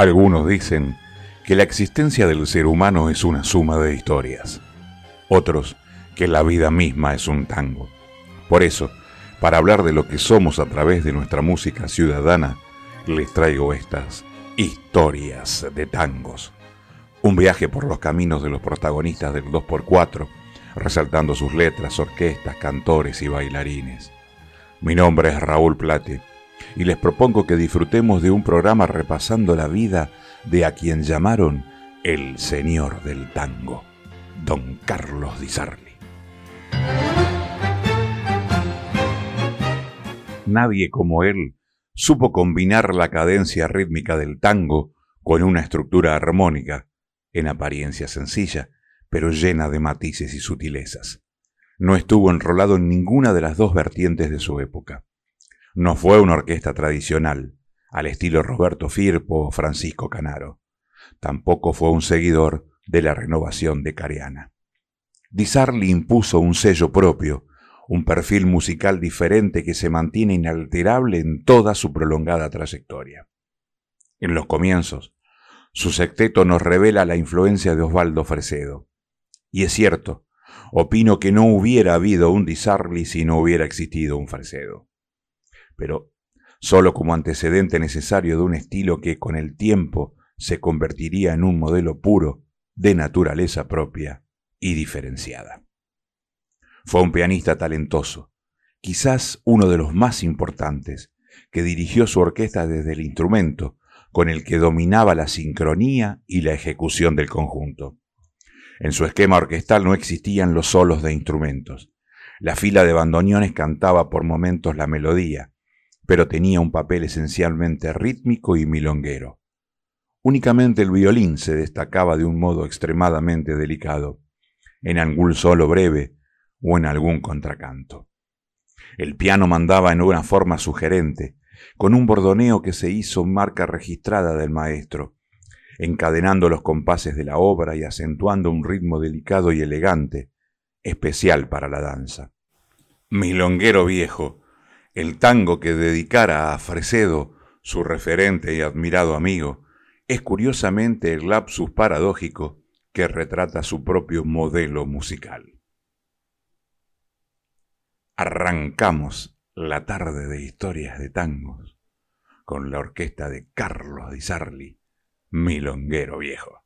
Algunos dicen que la existencia del ser humano es una suma de historias. Otros que la vida misma es un tango. Por eso, para hablar de lo que somos a través de nuestra música ciudadana, les traigo estas historias de tangos. Un viaje por los caminos de los protagonistas del 2x4, resaltando sus letras, orquestas, cantores y bailarines. Mi nombre es Raúl Plate y les propongo que disfrutemos de un programa repasando la vida de a quien llamaron el señor del tango, don Carlos Di Sarli. Nadie como él supo combinar la cadencia rítmica del tango con una estructura armónica, en apariencia sencilla, pero llena de matices y sutilezas. No estuvo enrolado en ninguna de las dos vertientes de su época. No fue una orquesta tradicional, al estilo Roberto Firpo o Francisco Canaro. Tampoco fue un seguidor de la renovación de Cariana. Di Sarli impuso un sello propio, un perfil musical diferente que se mantiene inalterable en toda su prolongada trayectoria. En los comienzos, su secteto nos revela la influencia de Osvaldo Fresedo. Y es cierto, opino que no hubiera habido un Di Sarli si no hubiera existido un Fresedo. Pero solo como antecedente necesario de un estilo que con el tiempo se convertiría en un modelo puro de naturaleza propia y diferenciada. Fue un pianista talentoso, quizás uno de los más importantes, que dirigió su orquesta desde el instrumento, con el que dominaba la sincronía y la ejecución del conjunto. En su esquema orquestal no existían los solos de instrumentos. La fila de bandoneones cantaba por momentos la melodía, pero tenía un papel esencialmente rítmico y milonguero. Únicamente el violín se destacaba de un modo extremadamente delicado, en algún solo breve o en algún contracanto. El piano mandaba en una forma sugerente, con un bordoneo que se hizo marca registrada del maestro, encadenando los compases de la obra y acentuando un ritmo delicado y elegante, especial para la danza. Milonguero viejo, el tango que dedicara a Fresedo, su referente y admirado amigo, es curiosamente el lapsus paradójico que retrata su propio modelo musical. Arrancamos la tarde de historias de tangos con la orquesta de Carlos Di Sarli, Milonguero Viejo.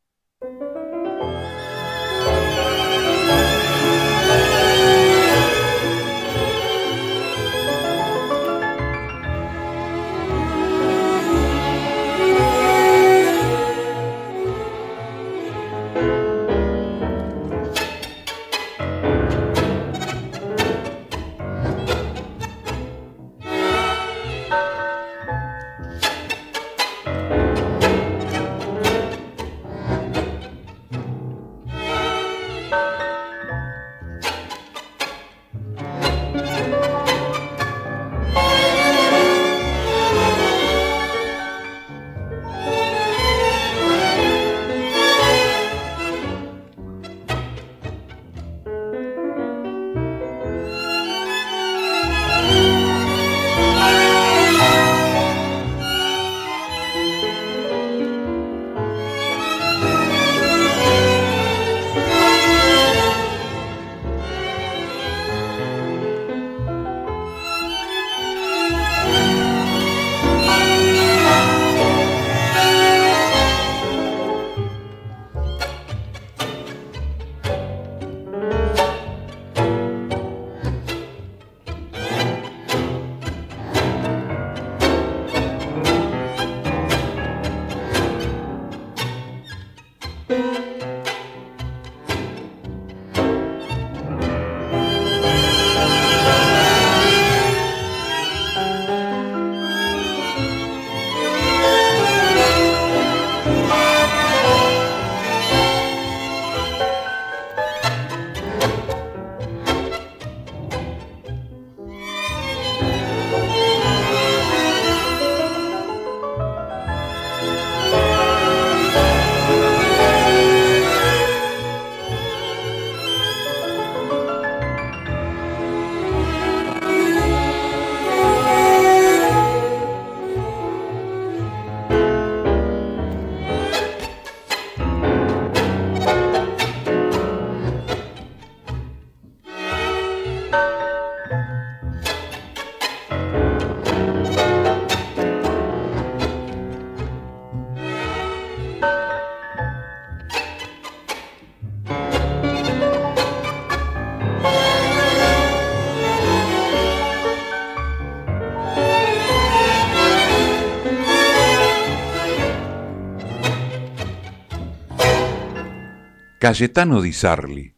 Cayetano Di Sarli,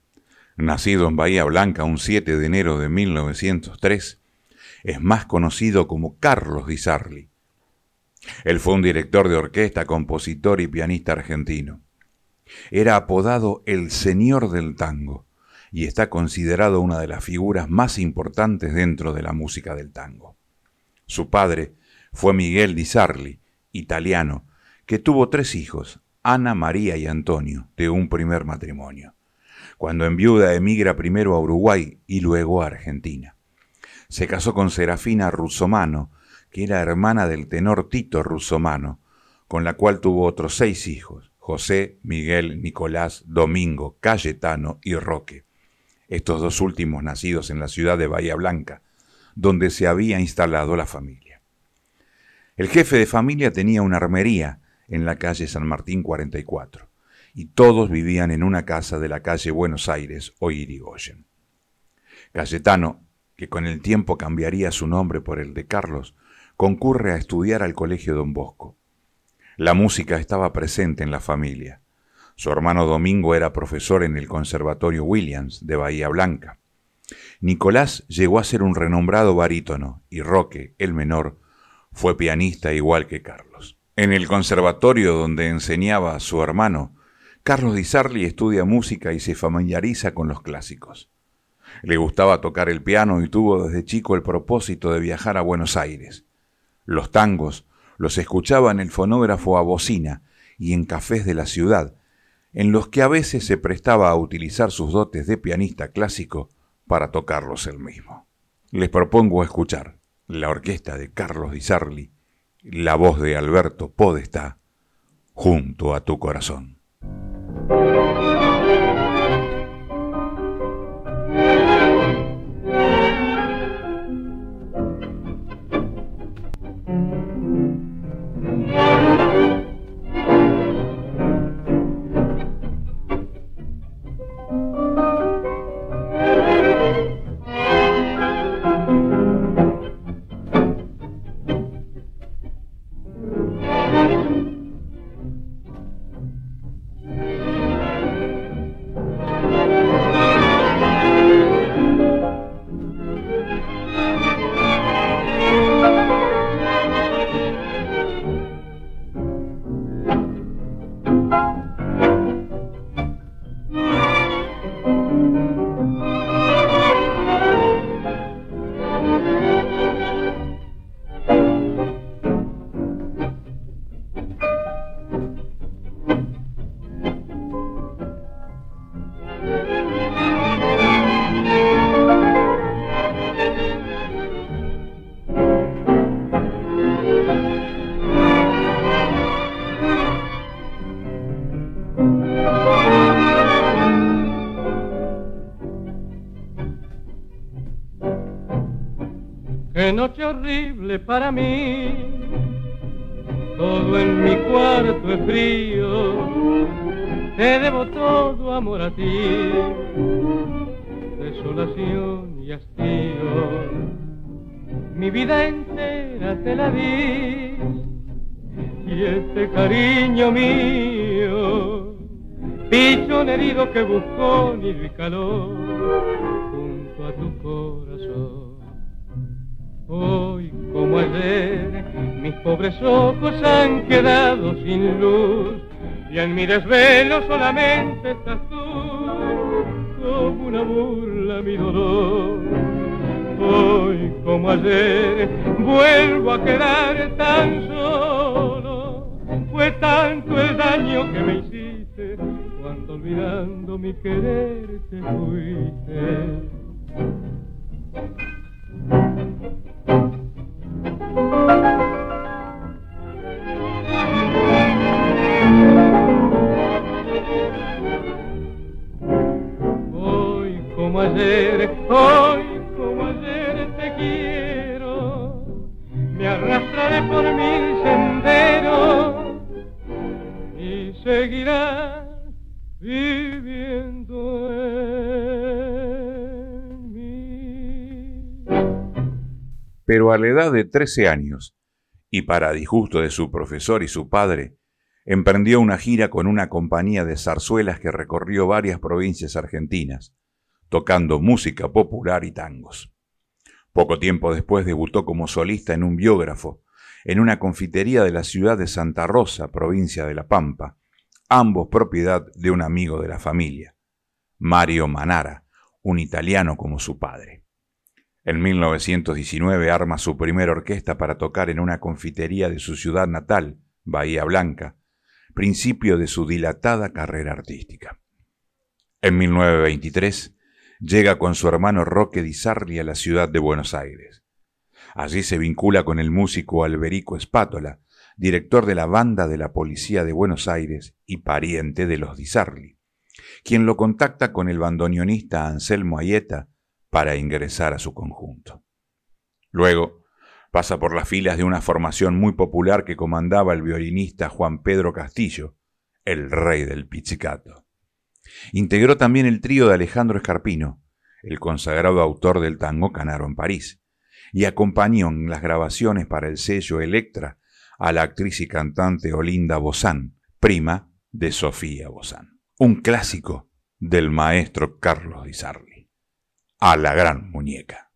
nacido en Bahía Blanca un 7 de enero de 1903, es más conocido como Carlos Di Sarli. Él fue un director de orquesta, compositor y pianista argentino. Era apodado el Señor del Tango y está considerado una de las figuras más importantes dentro de la música del tango. Su padre fue Miguel Di Sarli, italiano, que tuvo tres hijos, Ana, María y Antonio, de un primer matrimonio. Cuando en viuda emigra primero a Uruguay y luego a Argentina. Se casó con Serafina Russomano, que era hermana del tenor Tito Russomano, con la cual tuvo otros seis hijos, José, Miguel, Nicolás, Domingo, Cayetano y Roque. Estos dos últimos nacidos en la ciudad de Bahía Blanca, donde se había instalado la familia. El jefe de familia tenía una armería en la calle San Martín 44, y todos vivían en una casa de la calle Buenos Aires o Irigoyen. Cayetano, que con el tiempo cambiaría su nombre por el de Carlos, concurre a estudiar al Colegio Don Bosco. La música estaba presente en la familia. Su hermano Domingo era profesor en el Conservatorio Williams de Bahía Blanca. Nicolás llegó a ser un renombrado barítono y Roque, el menor, fue pianista igual que Carlos. En el conservatorio donde enseñaba su hermano, Carlos Di Sarli estudia música y se familiariza con los clásicos. Le gustaba tocar el piano y tuvo desde chico el propósito de viajar a Buenos Aires. Los tangos los escuchaba en el fonógrafo a bocina y en cafés de la ciudad, en los que a veces se prestaba a utilizar sus dotes de pianista clásico para tocarlos él mismo. Les propongo escuchar la orquesta de Carlos Di Sarli, la voz de Alberto Podestá, junto a tu corazón. Para mí. Todo en mi cuarto es frío, te debo todo amor a ti. Desolación y hastío, mi vida entera te la di. Y este cariño mío, pichón herido que buscó ni de calor junto a tu corazón. Hoy como ayer, mis pobres ojos han quedado sin luz y en mi desvelo solamente estás tú, como una burla mi dolor. Hoy como ayer vuelvo a quedar tan solo, fue tanto el daño que me hiciste cuando olvidando mi querer te fuiste. Hoy como ayer, hoy como ayer te quiero, me arrastraré por mil senderos y seguirás viviendo en Pero a la edad de 13 años, y para disgusto de su profesor y su padre, emprendió una gira con una compañía de zarzuelas que recorrió varias provincias argentinas, tocando música popular y tangos. Poco tiempo después debutó como solista en un biógrafo, en una confitería de la ciudad de Santa Rosa, provincia de La Pampa, ambos propiedad de un amigo de la familia, Mario Manara, un italiano como su padre. En 1919 arma su primera orquesta para tocar en una confitería de su ciudad natal, Bahía Blanca, principio de su dilatada carrera artística. En 1923 llega con su hermano Roque Di Sarli a la ciudad de Buenos Aires. Allí se vincula con el músico Alberico Espátola, director de la banda de la Policía de Buenos Aires y pariente de los Di Sarli, quien lo contacta con el bandoneonista Anselmo Ayeta para ingresar a su conjunto. Luego, Pasa por las filas de una formación muy popular que comandaba el violinista Juan Pedro Castillo, el rey del pizzicato. Integró también el trío de Alejandro Escarpino, el consagrado autor del tango Canaro en París, y acompañó en las grabaciones para el sello Electra a la actriz y cantante Olinda Bozán, prima de Sofía Bozán. Un clásico del maestro Carlos Di Sarli. A la gran muñeca.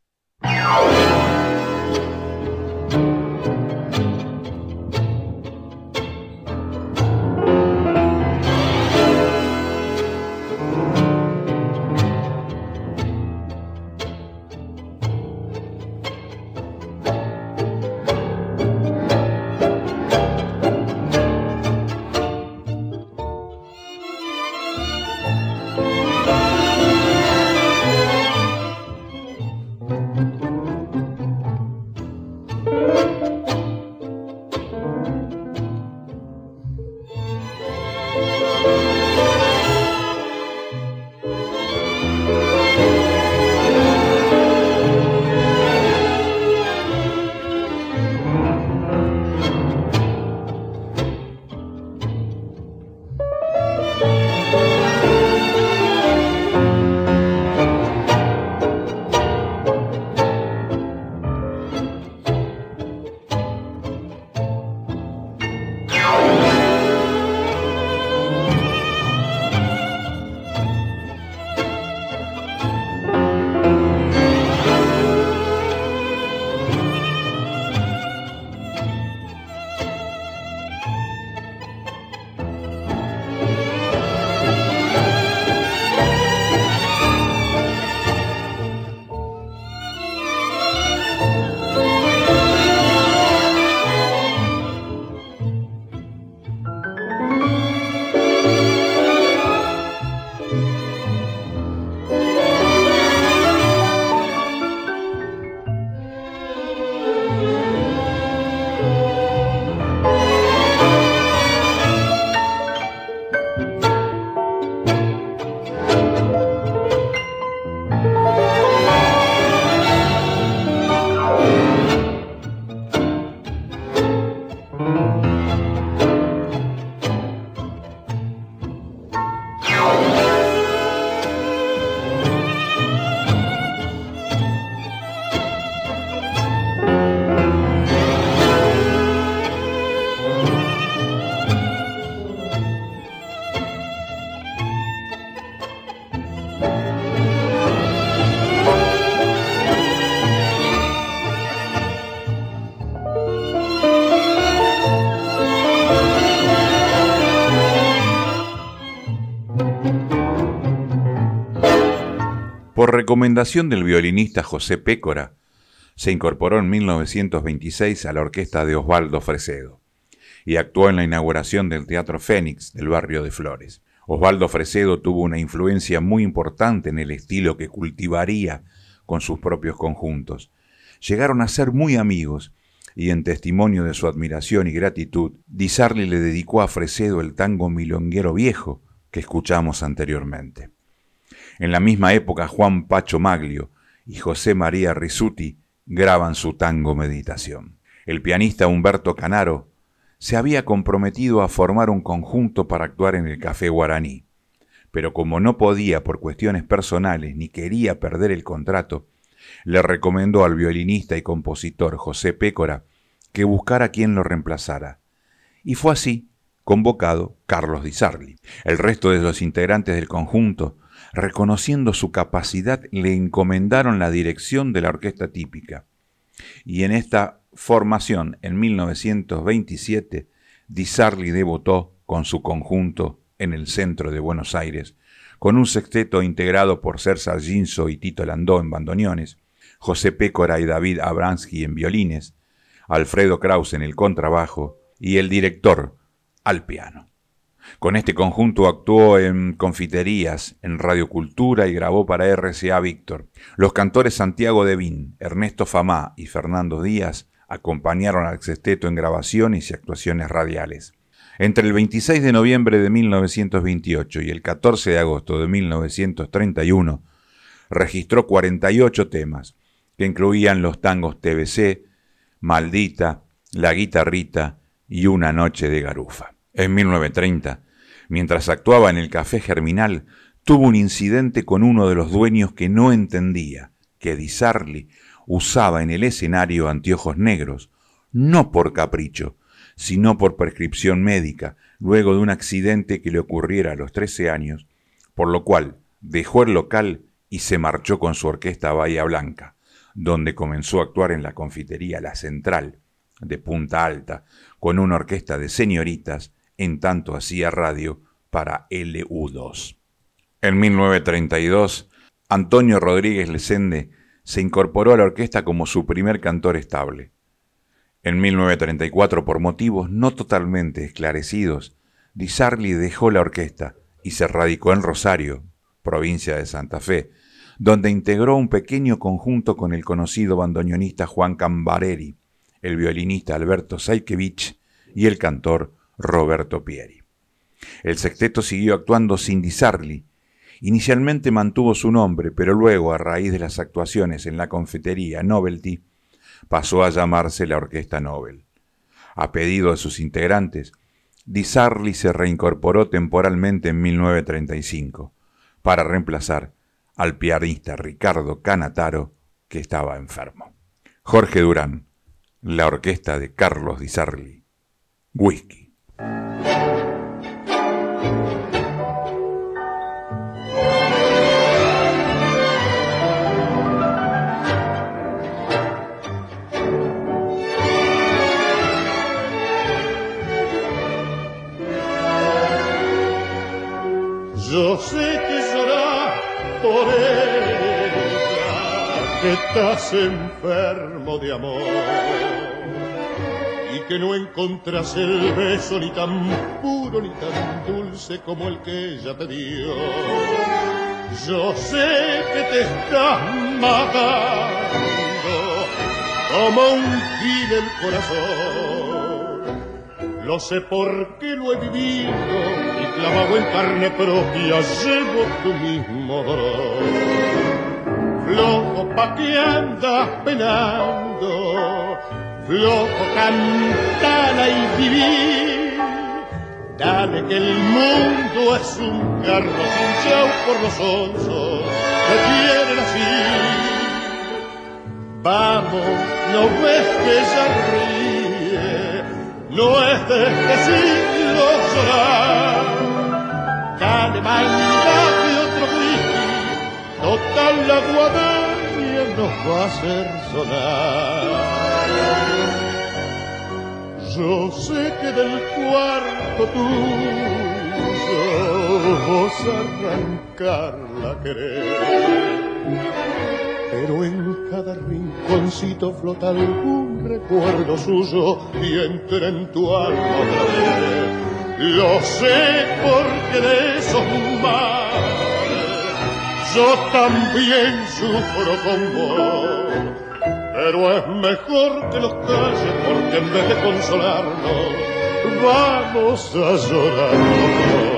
Recomendación del violinista José Pécora, se incorporó en 1926 a la orquesta de Osvaldo Fresedo y actuó en la inauguración del Teatro Fénix del barrio de Flores. Osvaldo Fresedo tuvo una influencia muy importante en el estilo que cultivaría con sus propios conjuntos. Llegaron a ser muy amigos y en testimonio de su admiración y gratitud, Di Sarli le dedicó a Fresedo el tango milonguero viejo que escuchamos anteriormente. En la misma época Juan Pacho Maglio y José María Risuti graban su tango Meditación. El pianista Humberto Canaro se había comprometido a formar un conjunto para actuar en el Café Guaraní, pero como no podía por cuestiones personales ni quería perder el contrato, le recomendó al violinista y compositor José Pécora que buscara quien lo reemplazara. Y fue así convocado Carlos Di Sarli. El resto de los integrantes del conjunto, reconociendo su capacidad, le encomendaron la dirección de la orquesta típica. Y en esta formación, en 1927, Di Sarli debutó con su conjunto en el centro de Buenos Aires, con un sexteto integrado por Sersa Ginso y Tito Landó en bandoneones, José Pécora y David Abransky en violines, Alfredo Kraus en el contrabajo y el director al piano. Con este conjunto actuó en confiterías, en Radio Cultura y grabó para RCA Víctor. Los cantores Santiago Devín, Ernesto Famá y Fernando Díaz acompañaron al sexteto en grabaciones y actuaciones radiales. Entre el 26 de noviembre de 1928 y el 14 de agosto de 1931, registró 48 temas, que incluían los tangos TBC, Maldita, La Guitarrita y Una Noche de Garufa. En 1930, mientras actuaba en el Café Germinal, tuvo un incidente con uno de los dueños que no entendía que Di Sarli usaba en el escenario anteojos negros, no por capricho, sino por prescripción médica, luego de un accidente que le ocurriera a los 13 años, por lo cual dejó el local y se marchó con su orquesta Bahía Blanca, donde comenzó a actuar en la confitería La Central, de Punta Alta, con una orquesta de señoritas, en tanto hacía radio para LU2. En 1932, Antonio Rodríguez Lesende se incorporó a la orquesta como su primer cantor estable. En 1934, por motivos no totalmente esclarecidos, Di Sarli dejó la orquesta y se radicó en Rosario, provincia de Santa Fe, donde integró un pequeño conjunto con el conocido bandoneonista Juan Cambareri, el violinista Alberto Saikevich y el cantor Roberto Pieri. El sexteto siguió actuando sin Di Sarli Inicialmente mantuvo su nombre, pero luego, a raíz de las actuaciones en la confitería Novelty, pasó a llamarse la Orquesta Nobel. A pedido de sus integrantes, Di Sarli se reincorporó temporalmente en 1935 para reemplazar al pianista Ricardo Canataro, que estaba enfermo. Jorge Durán, la orquesta de Carlos Di Sarli. Whisky. Yo sé que llorar por ella, que estás enfermo de amor que no encontras el beso ni tan puro ni tan dulce como el que ella te dio. Yo sé que te estás matando como un gil el corazón. Lo sé porque lo he vivido clavado en carne propia llevo tu mismo. Flojo pa' que andas penando, flojo cantala y vivir. Dale que el mundo es un carro sin chau por los onzos que quieren así. Vamos, no ves que ella ríe, no es de este siglo llorar dale, de otro whisky, total la guadaña nos va a hacer sonar. Yo sé que del cuarto tuyo vos arrancarla querer, pero en cada rinconcito flota algún recuerdo suyo y entra en tu alma otra vez. Lo sé porque de esos males yo también sufro con vos. Pero es mejor que los calles porque en vez de consolarnos vamos a llorar.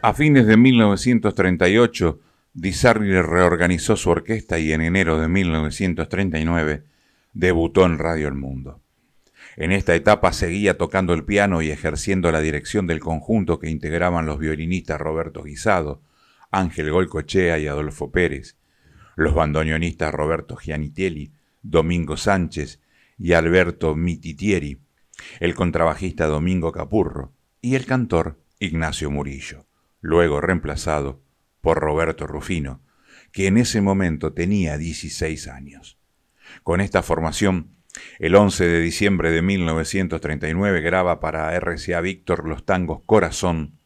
A fines de 1938, Di reorganizó su orquesta y en enero de 1939 debutó en Radio El Mundo. En esta etapa seguía tocando el piano y ejerciendo la dirección del conjunto que integraban los violinistas Roberto Guisado, Ángel Golcochea y Adolfo Pérez, los bandoneonistas Roberto Gianitelli, Domingo Sánchez y Alberto Mititieri, el contrabajista Domingo Capurro y el cantor Ignacio Murillo, luego reemplazado por Roberto Rufino, que en ese momento tenía 16 años. Con esta formación, el 11 de diciembre de 1939 graba para RCA Víctor los tangos Corazón,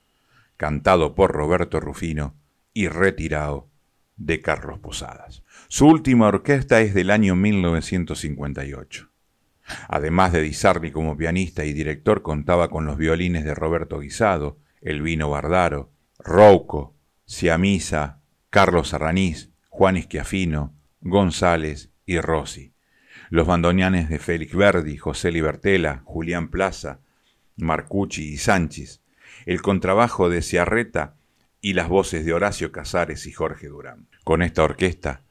cantado por Roberto Rufino y retirado de Carlos Posadas. Su última orquesta es del año 1958. Además de Di como pianista y director, contaba con los violines de Roberto Guisado, Elvino Bardaro, Rouco, Siamisa, Carlos Arranís, Juan Isquiafino, González y Rossi. Los bandoneanes de Félix Verdi, José Libertela, Julián Plaza, Marcucci y Sánchez, el contrabajo de Ciarreta y las voces de Horacio Casares y Jorge Durán. Con esta orquesta,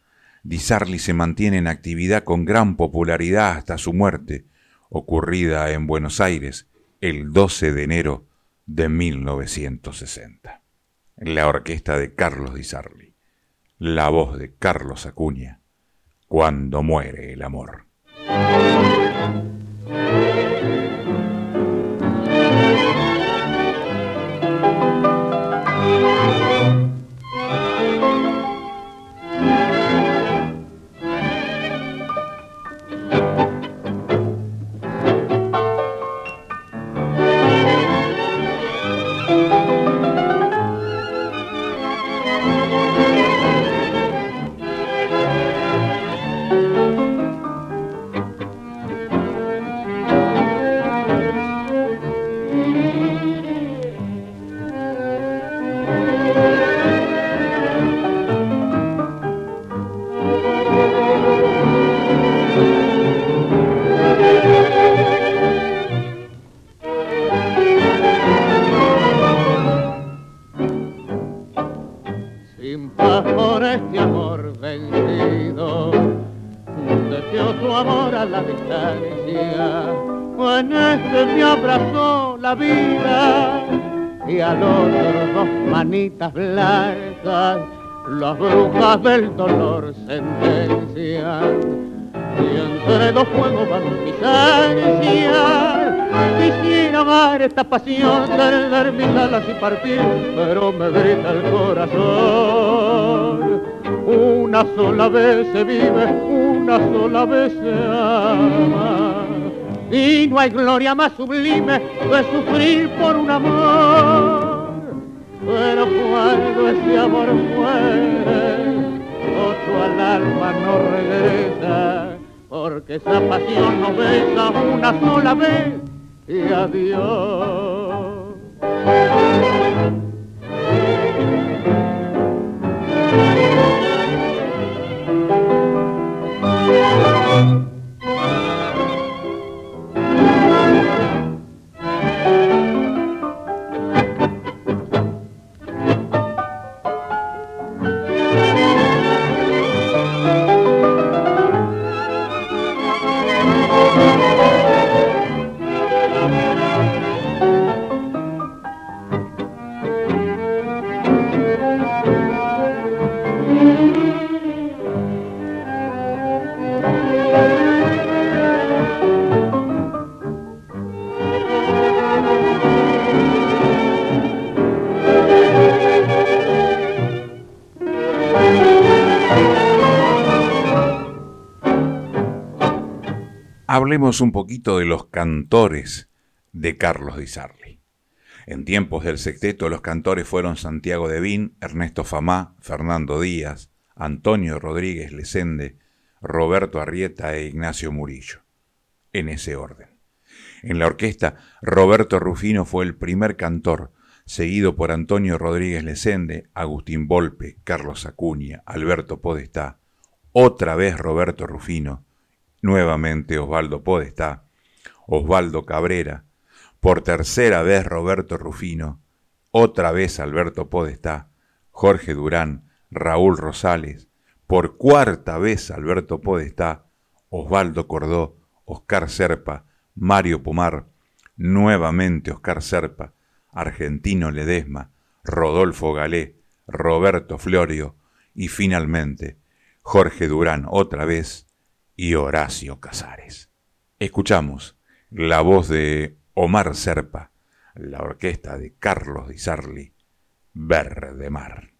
Di se mantiene en actividad con gran popularidad hasta su muerte, ocurrida en Buenos Aires el 12 de enero de 1960. La orquesta de Carlos Di Sarli, la voz de Carlos Acuña, cuando muere el amor. Pasión, perder mis alas y partir, pero me grita el corazón. Una sola vez se vive, una sola vez se ama. Y no hay gloria más sublime que sufrir por un amor pero cuando ese amor muere, otro al alma no regresa, porque esa pasión no besa una sola vez y adiós. Hablemos un poquito de los cantores de Carlos Di Sarli. En tiempos del sexteto los cantores fueron Santiago Devín, Ernesto Famá, Fernando Díaz, Antonio Rodríguez Lesende, Roberto Arrieta e Ignacio Murillo, en ese orden. En la orquesta, Roberto Rufino fue el primer cantor, seguido por Antonio Rodríguez Lesende, Agustín Volpe, Carlos Acuña, Alberto Podestá, otra vez Roberto Rufino, nuevamente Osvaldo Podestá, Osvaldo Cabrera, por tercera vez Roberto Rufino, otra vez Alberto Podestá, Jorge Durán, Raúl Rosales, por cuarta vez Alberto Podestá, Osvaldo Cordó, Oscar Serpa, Mario Pumar, nuevamente Oscar Serpa, Argentino Ledesma, Rodolfo Galé, Roberto Florio y finalmente Jorge Durán otra vez y Horacio Casares. Escuchamos la voz de Omar Serpa, la orquesta de Carlos Di Sarli, Verde Mar.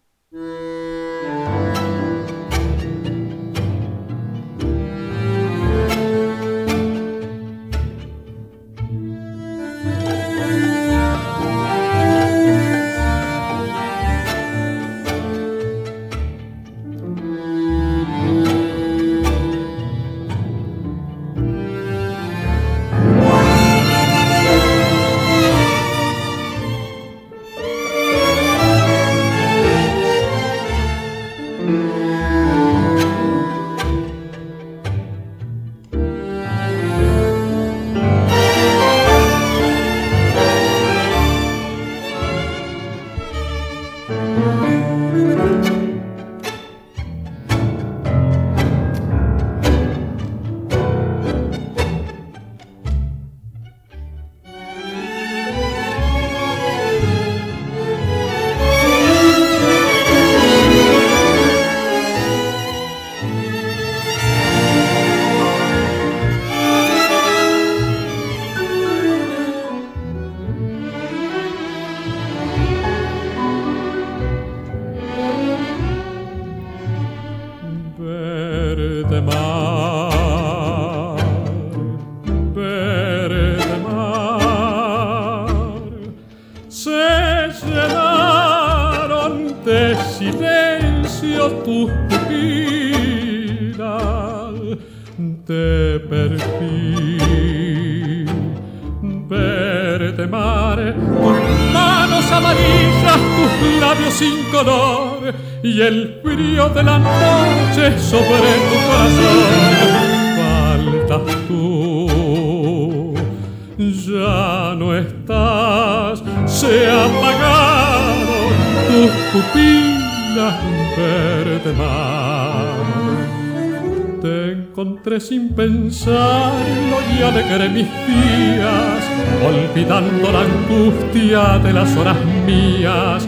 Mis días, olvidando la angustia de las horas mías.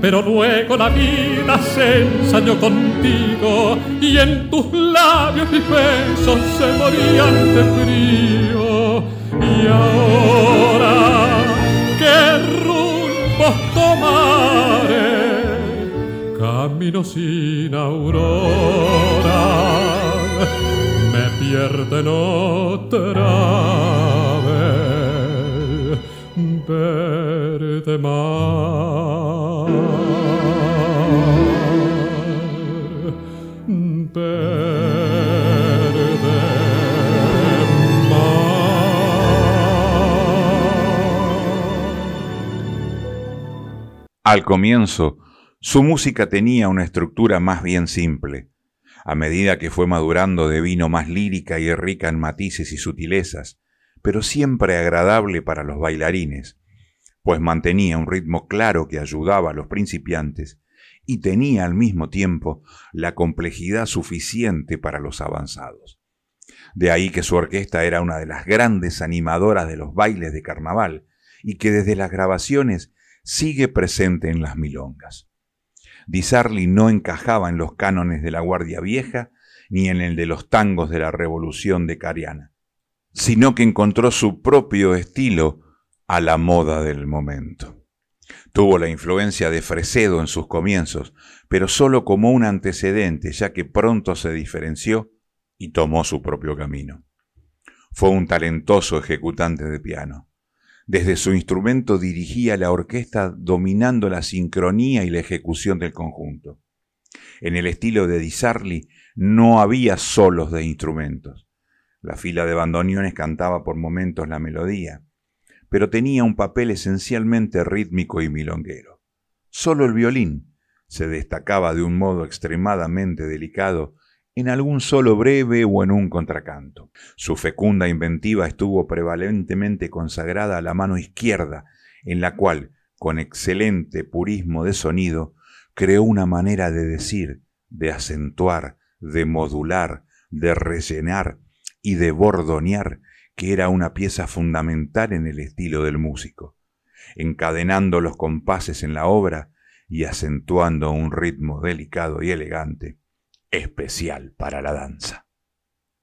Pero luego la vida se ensañó contigo y en tus labios mis besos se morían de frío. Y ahora, ¿qué rumbo tomaré? Camino sin aurora otra vez verde mar. Verde Al comienzo, su música tenía una estructura más bien simple a medida que fue madurando de vino más lírica y rica en matices y sutilezas, pero siempre agradable para los bailarines, pues mantenía un ritmo claro que ayudaba a los principiantes y tenía al mismo tiempo la complejidad suficiente para los avanzados. De ahí que su orquesta era una de las grandes animadoras de los bailes de carnaval y que desde las grabaciones sigue presente en las milongas. Di Sarli no encajaba en los cánones de la Guardia Vieja ni en el de los tangos de la Revolución de Cariana, sino que encontró su propio estilo a la moda del momento. Tuvo la influencia de Fresedo en sus comienzos, pero solo como un antecedente, ya que pronto se diferenció y tomó su propio camino. Fue un talentoso ejecutante de piano. Desde su instrumento dirigía la orquesta dominando la sincronía y la ejecución del conjunto. En el estilo de Di Sarli no había solos de instrumentos. La fila de bandoneones cantaba por momentos la melodía, pero tenía un papel esencialmente rítmico y milonguero. Solo el violín se destacaba de un modo extremadamente delicado en algún solo breve o en un contracanto. Su fecunda inventiva estuvo prevalentemente consagrada a la mano izquierda, en la cual, con excelente purismo de sonido, creó una manera de decir, de acentuar, de modular, de rellenar y de bordonear, que era una pieza fundamental en el estilo del músico, encadenando los compases en la obra y acentuando un ritmo delicado y elegante especial para la danza.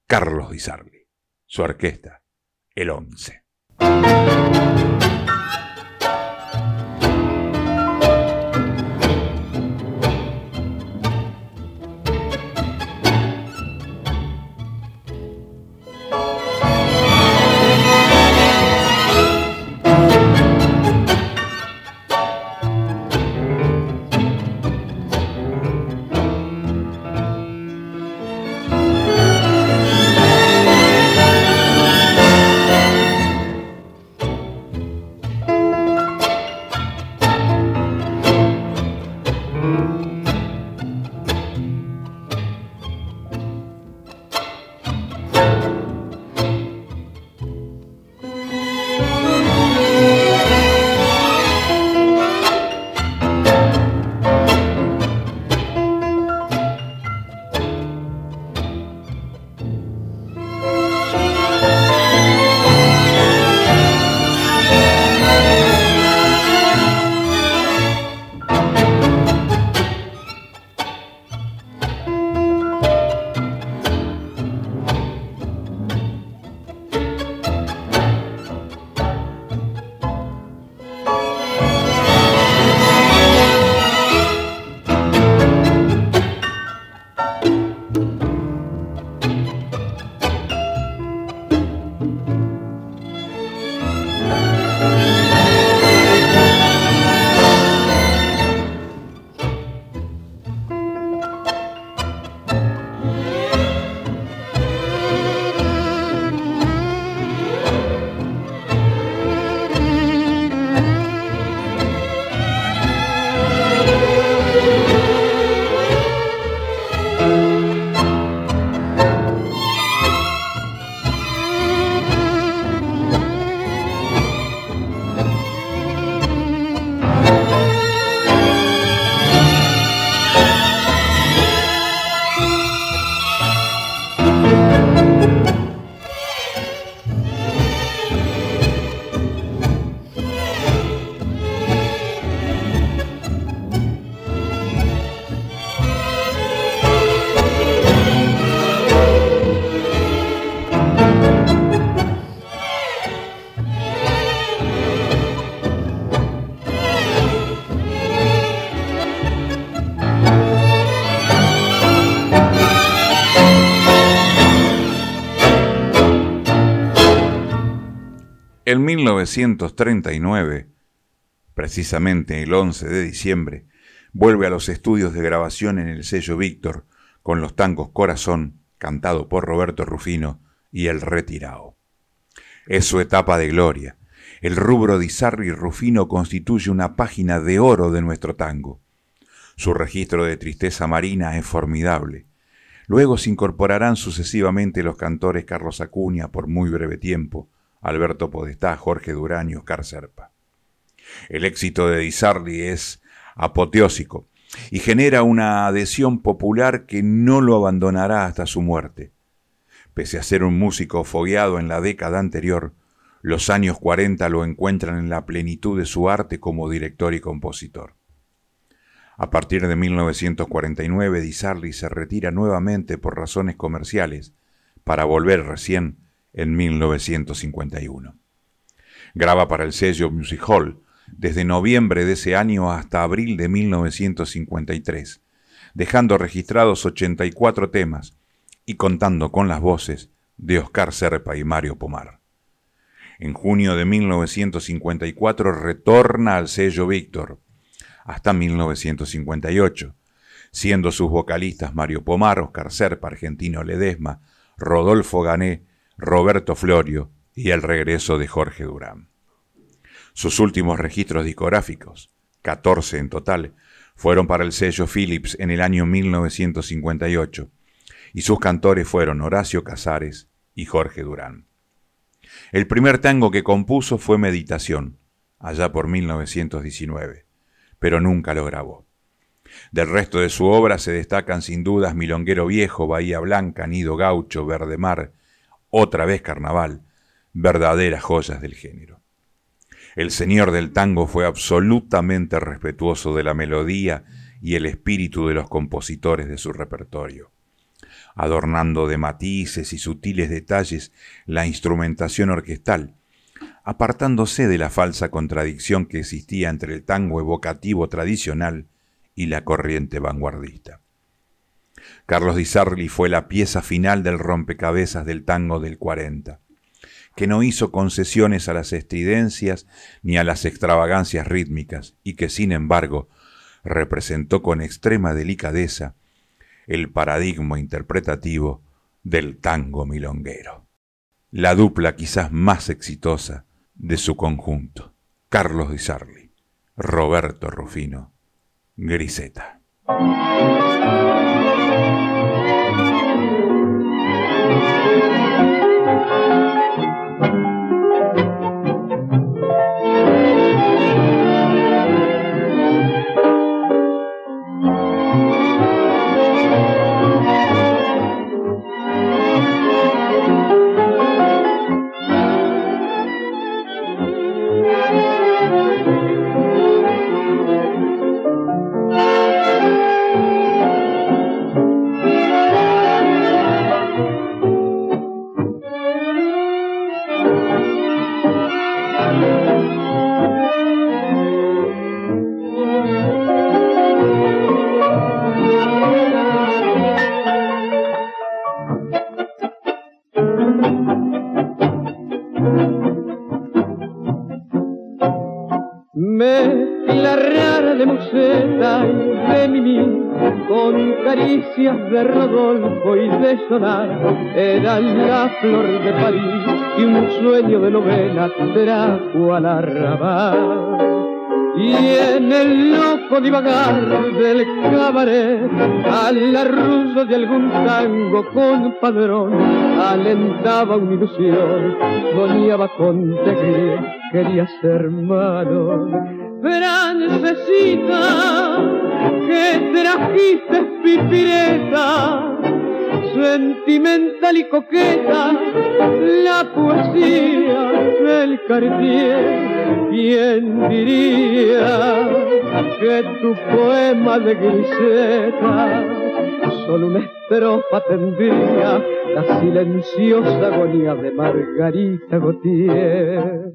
Carlos Di Sarli, su orquesta, el Once. 1939, precisamente el 11 de diciembre, vuelve a los estudios de grabación en el sello Víctor con los tangos Corazón, cantado por Roberto Rufino, y El Retirado. Es su etapa de gloria. El rubro de Izarri Rufino constituye una página de oro de nuestro tango. Su registro de tristeza marina es formidable. Luego se incorporarán sucesivamente los cantores Carlos Acuña por muy breve tiempo, Alberto Podestá, Jorge Durán y Oscar Serpa. El éxito de Di es apoteósico y genera una adhesión popular que no lo abandonará hasta su muerte. Pese a ser un músico fogueado en la década anterior, los años 40 lo encuentran en la plenitud de su arte como director y compositor. A partir de 1949, Di se retira nuevamente por razones comerciales, para volver recién en 1951. Graba para el sello Music Hall desde noviembre de ese año hasta abril de 1953, dejando registrados 84 temas y contando con las voces de Oscar Serpa y Mario Pomar. En junio de 1954 retorna al sello Víctor, hasta 1958, siendo sus vocalistas Mario Pomar, Oscar Serpa, Argentino Ledesma, Rodolfo Gané Roberto Florio y el regreso de Jorge Durán. Sus últimos registros discográficos, 14 en total, fueron para el sello Philips en el año 1958 y sus cantores fueron Horacio Casares y Jorge Durán. El primer tango que compuso fue Meditación, allá por 1919, pero nunca lo grabó. Del resto de su obra se destacan sin dudas Milonguero Viejo, Bahía Blanca, Nido Gaucho, Verde Mar, Otra vez Carnaval, verdaderas joyas del género. El señor del tango fue absolutamente respetuoso de la melodía y el espíritu de los compositores de su repertorio, adornando de matices y sutiles detalles la instrumentación orquestal, apartándose de la falsa contradicción que existía entre el tango evocativo tradicional y la corriente vanguardista. Carlos Di Sarli fue la pieza final del rompecabezas del tango del 40, que no hizo concesiones a las estridencias ni a las extravagancias rítmicas y que sin embargo representó con extrema delicadeza el paradigma interpretativo del tango milonguero. La dupla quizás más exitosa de su conjunto, Carlos Di Sarli, Roberto Rufino, Griseta. Era la flor de París y un sueño de novela trajo al arrabal. Y en el loco divagar del cabaret, a la rusa de algún tango con padrón, alentaba una ilusión, soñaba con te quería ser malo. Francesita, que trajiste pipireta, sentimental y coqueta, la poesía del Cartier. ¿Quién diría que tu poema de griseta solo una estrofa tendría la silenciosa agonía de Margarita Gautier?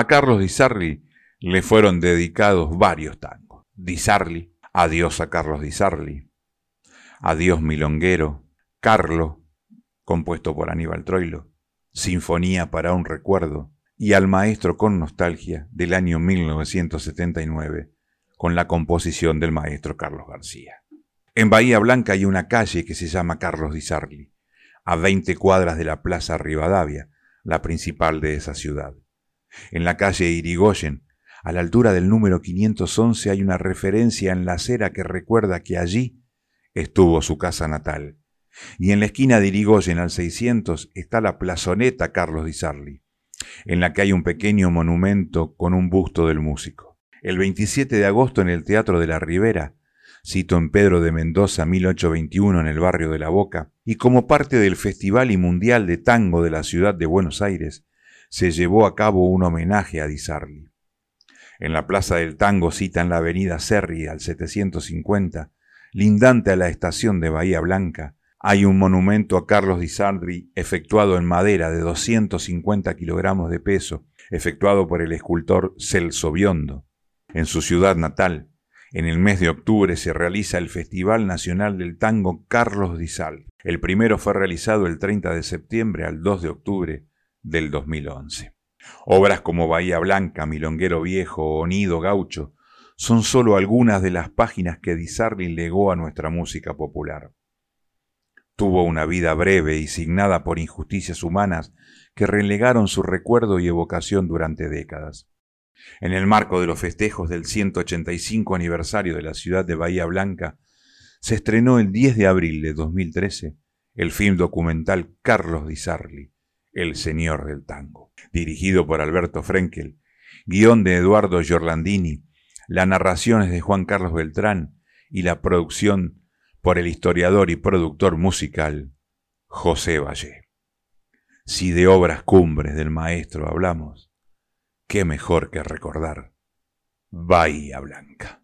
A Carlos Di Sarli le fueron dedicados varios tangos. Di Sarli, Adiós a Carlos Di Sarli, Adiós Milonguero, Carlo, compuesto por Aníbal Troilo, Sinfonía para un recuerdo, y al maestro con nostalgia del año 1979, con la composición del maestro Carlos García. En Bahía Blanca hay una calle que se llama Carlos Di Sarli, a 20 cuadras de la Plaza Rivadavia, la principal de esa ciudad. En la calle Irigoyen, a la altura del número 511, hay una referencia en la acera que recuerda que allí estuvo su casa natal. Y en la esquina de Irigoyen, al 600, está la plazoneta Carlos Di Sarli, en la que hay un pequeño monumento con un busto del músico. El 27 de agosto en el Teatro de la Ribera cito en Pedro de Mendoza 1821 en el barrio de La Boca, y como parte del Festival y Mundial de Tango de la ciudad de Buenos Aires, se llevó a cabo un homenaje a Di Sarli. En la Plaza del Tango cita en la avenida Serri al 750, lindante a la estación de Bahía Blanca, hay un monumento a Carlos Di Sarli efectuado en madera de 250 kilogramos de peso, efectuado por el escultor Celso Biondo. En su ciudad natal, en el mes de octubre se realiza el Festival Nacional del Tango Carlos Di Sal. El primero fue realizado el 30 de septiembre al 2 de octubre del 2011. Obras como Bahía Blanca, Milonguero Viejo o Nido Gaucho son solo algunas de las páginas que Di Sarli legó a nuestra música popular. Tuvo una vida breve y signada por injusticias humanas que relegaron su recuerdo y evocación durante décadas. En el marco de los festejos del 185 aniversario de la ciudad de Bahía Blanca, se estrenó el 10 de abril de 2013 el film documental Carlos Di Sarli, El Señor del Tango, dirigido por Alberto Frenkel, guion de Eduardo Giorlandini, las narraciones de Juan Carlos Beltrán y la producción por el historiador y productor musical José Valle. Si de obras cumbres del maestro hablamos, qué mejor que recordar Bahía Blanca.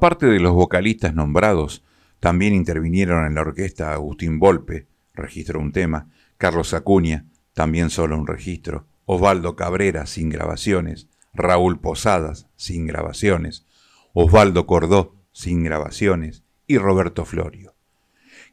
Aparte de los vocalistas nombrados, también intervinieron en la orquesta Agustín Volpe, registro un tema, Carlos Acuña, también solo un registro, Osvaldo Cabrera, sin grabaciones, Raúl Posadas, sin grabaciones, Osvaldo Cordó, sin grabaciones, y Roberto Florio.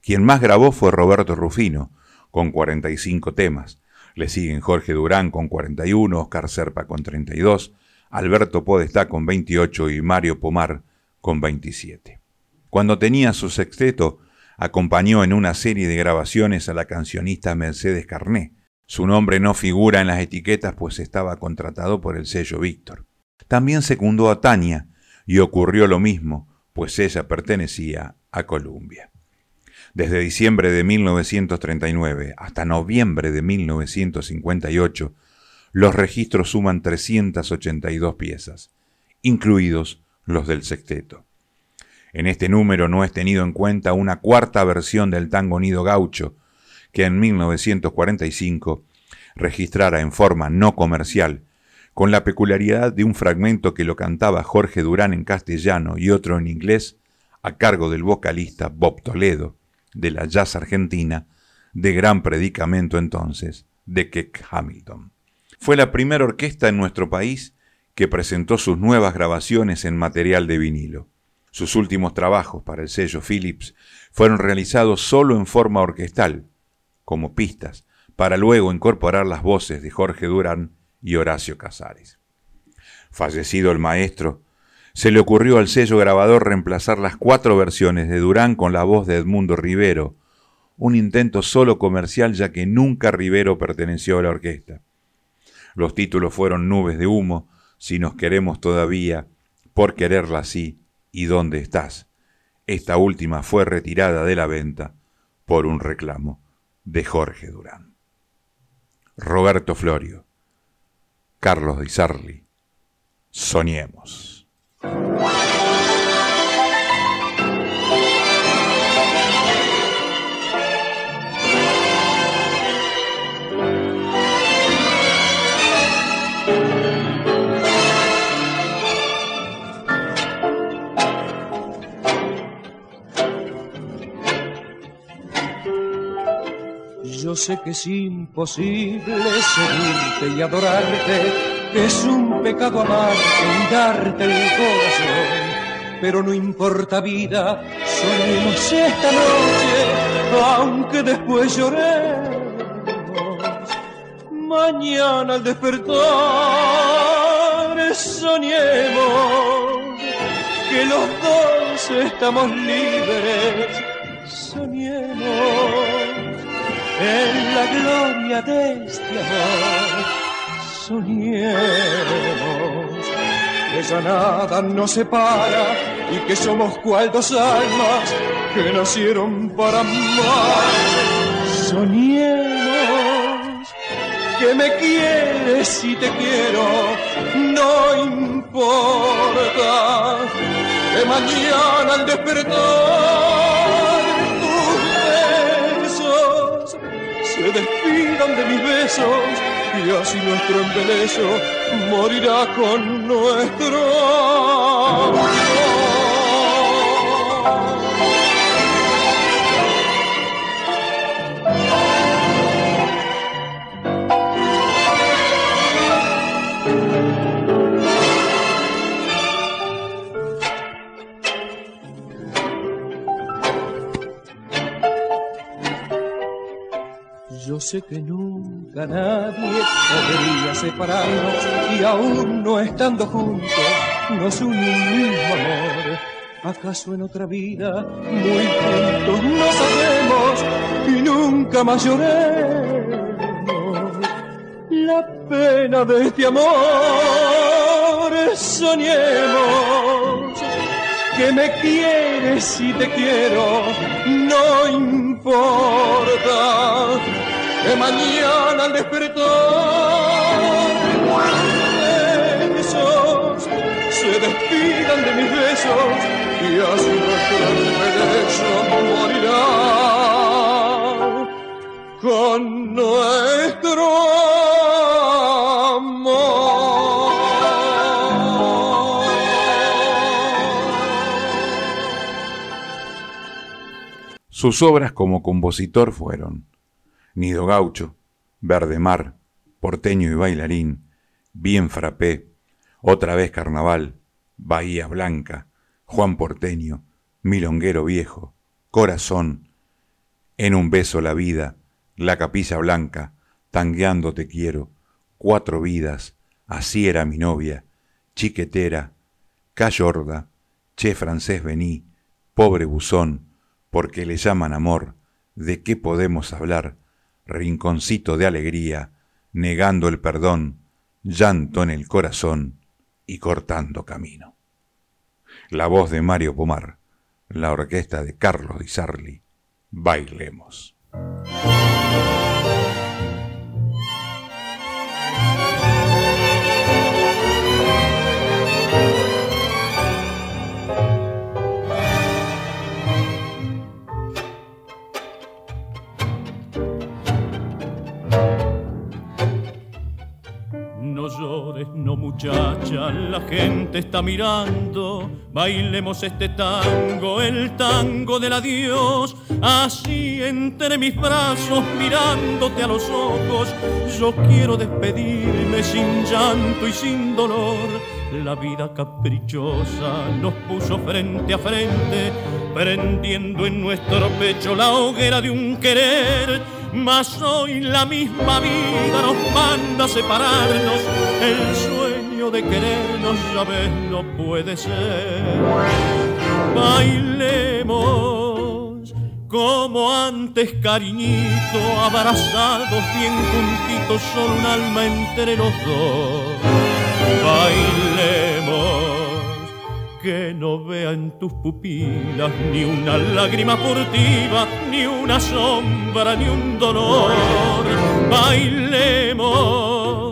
Quien más grabó fue Roberto Rufino, con 45 temas. Le siguen Jorge Durán con 41, Oscar Serpa con 32, Alberto Podestá con 28 y Mario Pomar con 27. Cuando tenía su sexteto, acompañó en una serie de grabaciones a la cancionista Mercedes Carné, Su nombre no figura en las etiquetas pues estaba contratado por el sello Víctor. También secundó a Tania y ocurrió lo mismo, pues ella pertenecía a Columbia. Desde diciembre de 1939 hasta noviembre de 1958, los registros suman 382 piezas, incluidos los del sexteto. En este número no es tenido en cuenta una cuarta versión del tango Nido Gaucho, que en 1945 registrara en forma no comercial, con la peculiaridad de un fragmento que lo cantaba Jorge Durán en castellano y otro en inglés, a cargo del vocalista Bob Toledo, de la jazz argentina, de gran predicamento entonces, de Keck Hamilton. Fue la primera orquesta en nuestro país que presentó sus nuevas grabaciones en material de vinilo. Sus últimos trabajos para el sello Philips fueron realizados solo en forma orquestal, como pistas, para luego incorporar las voces de Jorge Durán y Horacio Casares. Fallecido el maestro, se le ocurrió al sello grabador reemplazar las cuatro versiones de Durán con la voz de Edmundo Rivero, un intento solo comercial ya que nunca Rivero perteneció a la orquesta. Los títulos fueron Nubes de humo, Si nos queremos todavía, Por quererla así, ¿Y dónde estás? Esta última fue retirada de la venta por un reclamo de Jorge Durán. Roberto Florio, Carlos Di Sarli, soñemos. Sé que es imposible seguirte y adorarte, que es un pecado amarte y darte el corazón. Pero no importa vida, soñemos esta noche, aunque después lloremos. Mañana al despertar soñemos que los dos estamos libres. Soñemos en la gloria de este amor. Soñemos que ya nada nos separa y que somos cual dos almas que nacieron para amar. Soñemos que me quieres y te quiero, no importa que mañana al despertar se despidan de mis besos y así nuestro embeleso morirá con nuestro. Sé que nunca nadie podría separarnos y aún no estando juntos nos une un mismo amor. ¿Acaso en otra vida muy juntos no sabemos y nunca más lloremos la pena de este amor? Soñemos que me quieres y te quiero, no importa que mañana al despertar besos se despidan de mis besos y así nuestro embeleso morirá con nuestro amor. Sus obras como compositor fueron Nido Gaucho, Verde Mar, Porteño y Bailarín, Bien Frappé, Otra vez Carnaval, Bahía Blanca, Juan Porteño, Milonguero Viejo, Corazón, En un beso la vida, La Capilla Blanca, Tangueando te quiero, Cuatro vidas, Así era mi novia, Chiquetera, Cayorda, Che francés vení, Pobre buzón, porque le llaman amor, ¿de qué podemos hablar? Rinconcito de alegría, negando el perdón, llanto en el corazón y cortando camino. La voz de Mario Pomar, la orquesta de Carlos Di Sarli, bailemos. Muchacha, la gente está mirando. Bailemos este tango, el tango del adiós. Así entre mis brazos, mirándote a los ojos, yo quiero despedirme sin llanto y sin dolor. La vida caprichosa nos puso frente a frente, prendiendo en nuestro pecho la hoguera de un querer mas hoy la misma vida nos manda a separarnos. El de querernos, ya ves, no puede ser. Bailemos como antes, cariñito, abrazados, bien juntitos, solo un alma entre los dos. Bailemos que no vea en tus pupilas ni una lágrima furtiva, ni una sombra, ni un dolor. Bailemos,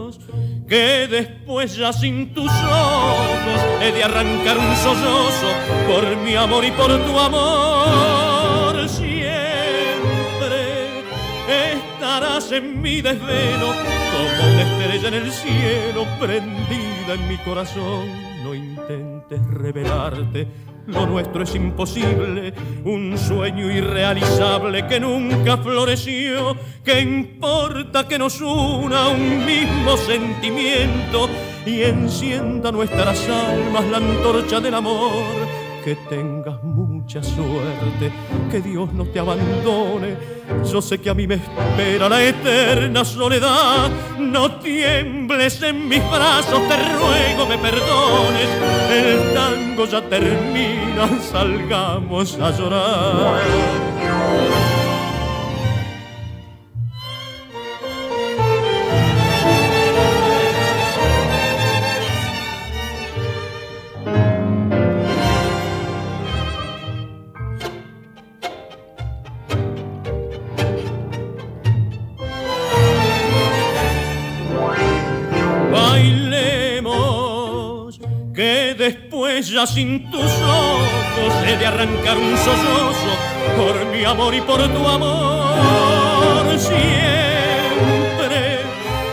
que después ya sin tus ojos he de arrancar un sollozo por mi amor y por tu amor. Siempre estarás en mi desvelo como una estrella en el cielo prendida en mi corazón no intentes revelarte, lo nuestro es imposible, un sueño irrealizable que nunca floreció. ¿Qué importa que nos una un mismo sentimiento y encienda nuestras almas la antorcha del amor? que tengas mucha suerte, que Dios no te abandone. Yo sé que a mí me espera la eterna soledad. No tiembles en mis brazos, te ruego me perdones. El tango ya termina, salgamos a llorar. Sin tus ojos he de arrancar un sollozo por mi amor y por tu amor. Siempre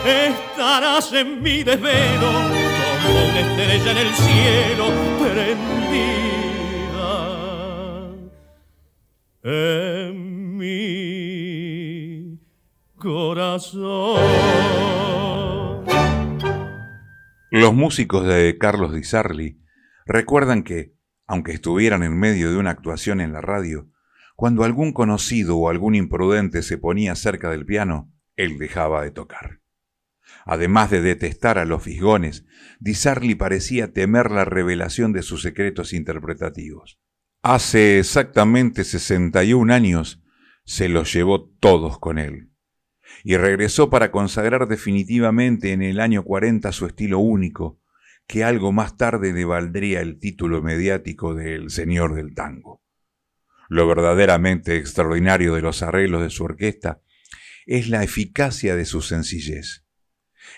estarás en mi desvelo como una estrella en el cielo prendida en mi corazón. Los músicos de Carlos Di Sarli Recuerdan que, aunque estuvieran en medio de una actuación en la radio, cuando algún conocido o algún imprudente se ponía cerca del piano, él dejaba de tocar. Además de detestar a los fisgones, Disarli parecía temer la revelación de sus secretos interpretativos. Hace exactamente 61 años se los llevó todos con él, y regresó para consagrar definitivamente en el año 40 su estilo único, que algo más tarde le valdría el título mediático de El Señor del Tango. Lo verdaderamente extraordinario de los arreglos de su orquesta es la eficacia de su sencillez.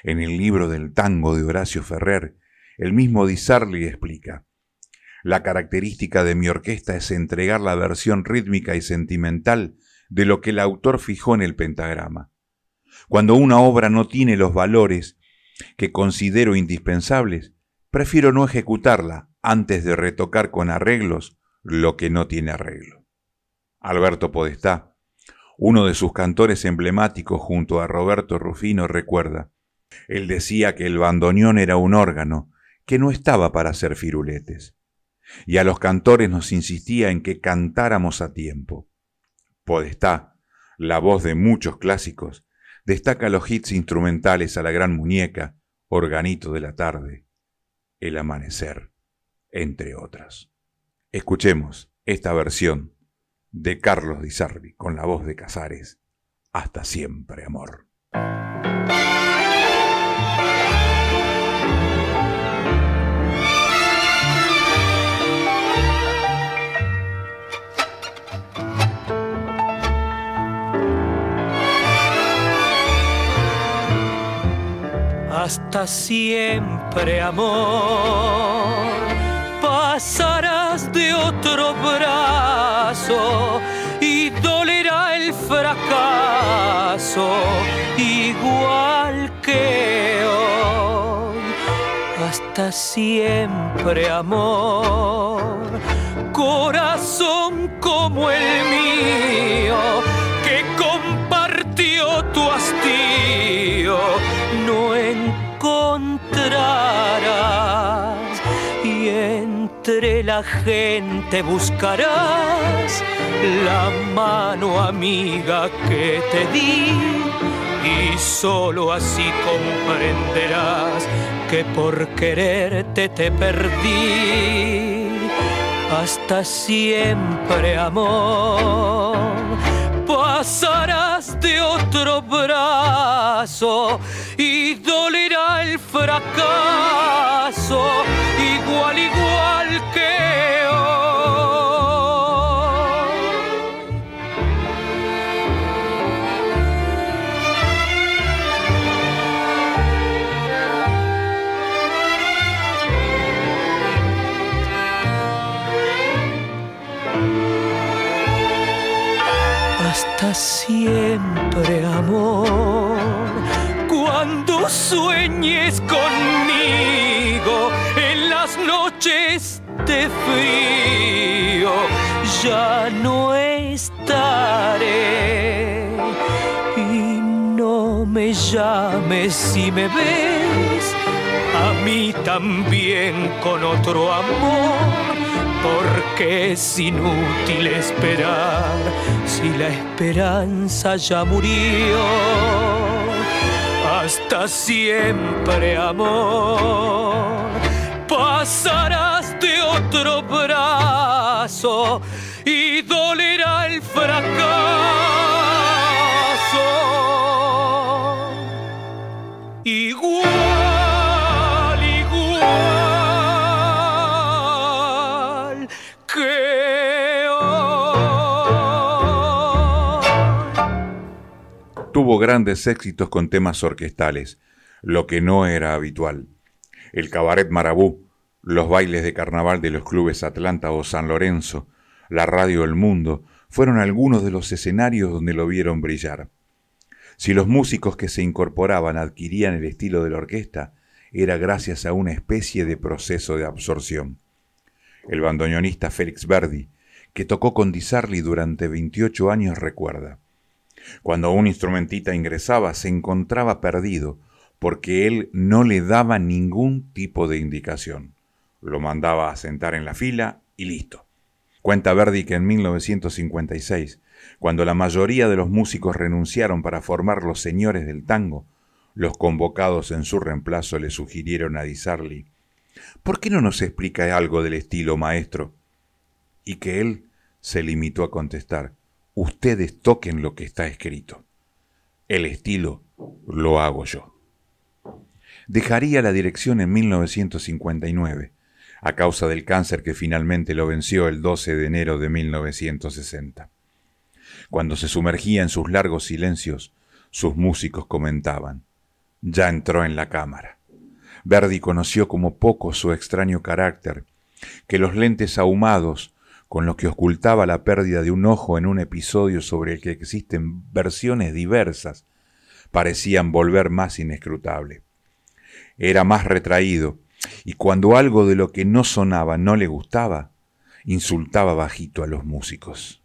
En el libro del tango de Horacio Ferrer, el mismo Di Sarli explica, la característica de mi orquesta es entregar la versión rítmica y sentimental de lo que el autor fijó en el pentagrama. Cuando una obra no tiene los valores que considero indispensables, prefiero no ejecutarla antes de retocar con arreglos lo que no tiene arreglo. Alberto Podestá, uno de sus cantores emblemáticos junto a Roberto Rufino, recuerda, él decía que el bandoneón era un órgano que no estaba para hacer firuletes, y a los cantores nos insistía en que cantáramos a tiempo. Podestá, la voz de muchos clásicos, destaca los hits instrumentales a la gran muñeca, organito de la tarde, el amanecer, entre otras. Escuchemos esta versión de Carlos Di Sarli con la voz de Casares, Hasta siempre, amor. Hasta siempre, amor. Pasarás de otro brazo y dolerá el fracaso igual que hoy. Hasta siempre, amor. Corazón como el mío que compartió tu hastío entre la gente buscarás la mano amiga que te di y solo así comprenderás que por quererte te perdí. Hasta siempre, amor, pasarás de otro brazo y dolerá el fracaso. Igual, igual siempre, amor cuando sueñes conmigo en las noches de frío, ya no estaré. Y no me llames si me ves, a mí también con otro amor. Porque es inútil esperar si la esperanza ya murió hasta siempre, amor. Pasarás de otro brazo y dolerá el fracaso. Tuvo grandes éxitos con temas orquestales, lo que no era habitual. El cabaret Marabú, los bailes de carnaval de los clubes Atlanta o San Lorenzo, la radio El Mundo, fueron algunos de los escenarios donde lo vieron brillar. Si los músicos que se incorporaban adquirían el estilo de la orquesta, era gracias a una especie de proceso de absorción. El bandoneonista Félix Verdi, que tocó con Di Sarli durante 28 años, recuerda. Cuando un instrumentista ingresaba se encontraba perdido porque él no le daba ningún tipo de indicación. Lo mandaba a sentar en la fila y listo. Cuenta Verdi que en 1956, cuando la mayoría de los músicos renunciaron para formar los señores del tango, los convocados en su reemplazo le sugirieron a Di Sarli, ¿por qué no nos explica algo del estilo, maestro? Y que él se limitó a contestar, ustedes toquen lo que está escrito. El estilo lo hago yo. Dejaría la dirección en 1959, a causa del cáncer que finalmente lo venció el 12 de enero de 1960. Cuando se sumergía en sus largos silencios, sus músicos comentaban, ya entró en la cámara. Verdi conoció como poco su extraño carácter, que los lentes ahumados con los que ocultaba la pérdida de un ojo en un episodio sobre el que existen versiones diversas, parecían volver más inescrutable. Era más retraído, y cuando algo de lo que no sonaba no le gustaba, insultaba bajito a los músicos.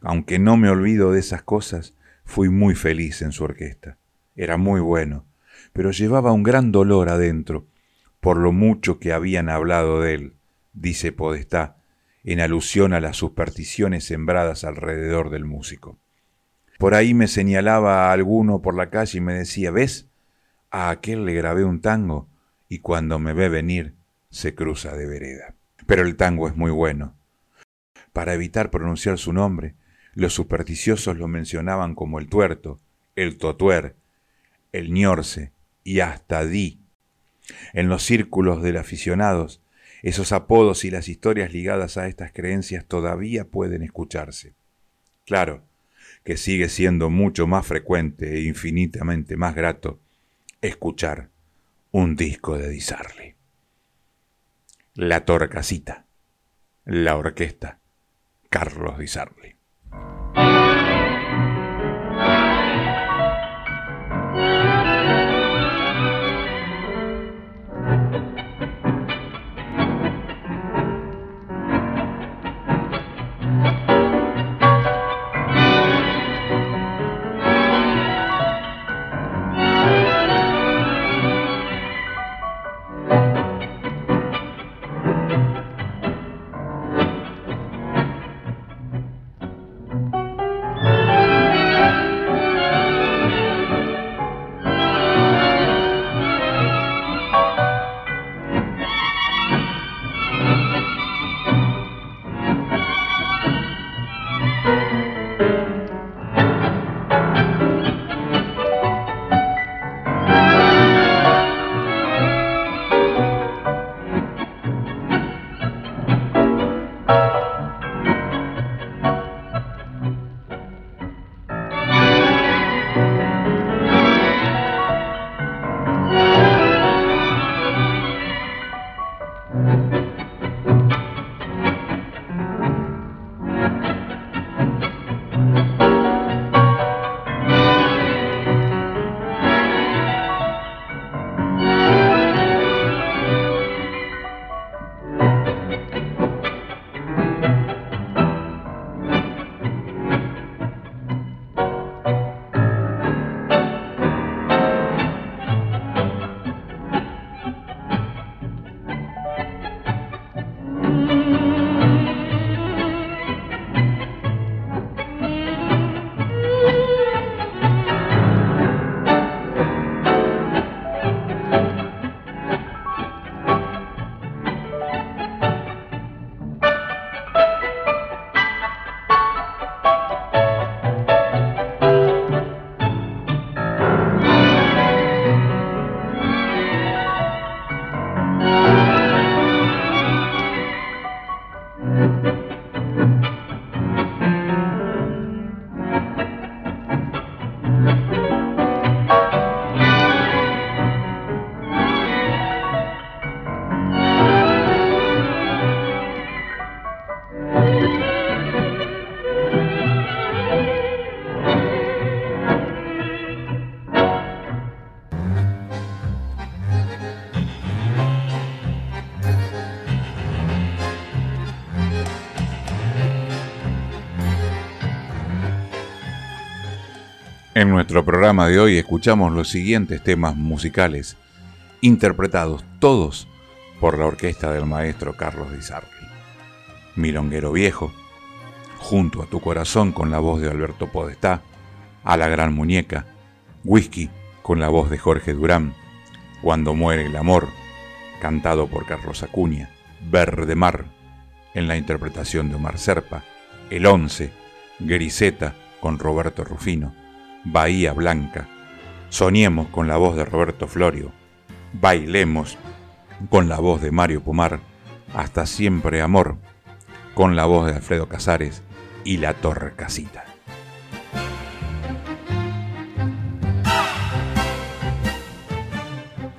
Aunque no me olvido de esas cosas, fui muy feliz en su orquesta. Era muy bueno, pero llevaba un gran dolor adentro por lo mucho que habían hablado de él, dice Podestá, en alusión a las supersticiones sembradas alrededor del músico. Por ahí me señalaba a alguno por la calle y me decía, ¿ves? A aquel le grabé un tango y cuando me ve venir se cruza de vereda. Pero el tango es muy bueno. Para evitar pronunciar su nombre, Los supersticiosos lo mencionaban como el tuerto, el totuer, el ñorce y hasta di. En los círculos de aficionados, esos apodos y las historias ligadas a estas creencias todavía pueden escucharse. Claro que sigue siendo mucho más frecuente e infinitamente más grato escuchar un disco de Disarli. La Torcasita, la orquesta, Carlos Disarli. En nuestro programa de hoy escuchamos los siguientes temas musicales, interpretados todos por la orquesta del maestro Carlos Di Sarli. Milonguero Viejo, Junto a tu corazón con la voz de Alberto Podestá, A la Gran Muñeca, Whisky con la voz de Jorge Durán, Cuando muere el amor, cantado por Carlos Acuña, Verde Mar, en la interpretación de Omar Serpa, El Once, Griseta con Roberto Rufino, Bahía Blanca. Soñemos con la voz de Roberto Florio. Bailemos con la voz de Mario Pomar. Hasta siempre amor con la voz de Alfredo Casares y La Torre Casita.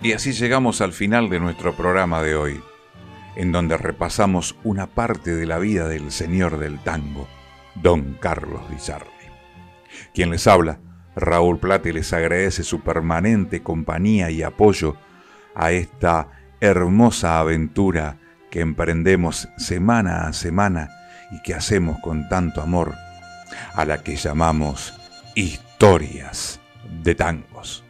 Y así llegamos al final de nuestro programa de hoy, en donde repasamos una parte de la vida del señor del tango, don Carlos Di Quien les habla, Raúl Plate les agradece su permanente compañía y apoyo a esta hermosa aventura que emprendemos semana a semana y que hacemos con tanto amor, a la que llamamos historias de tangos.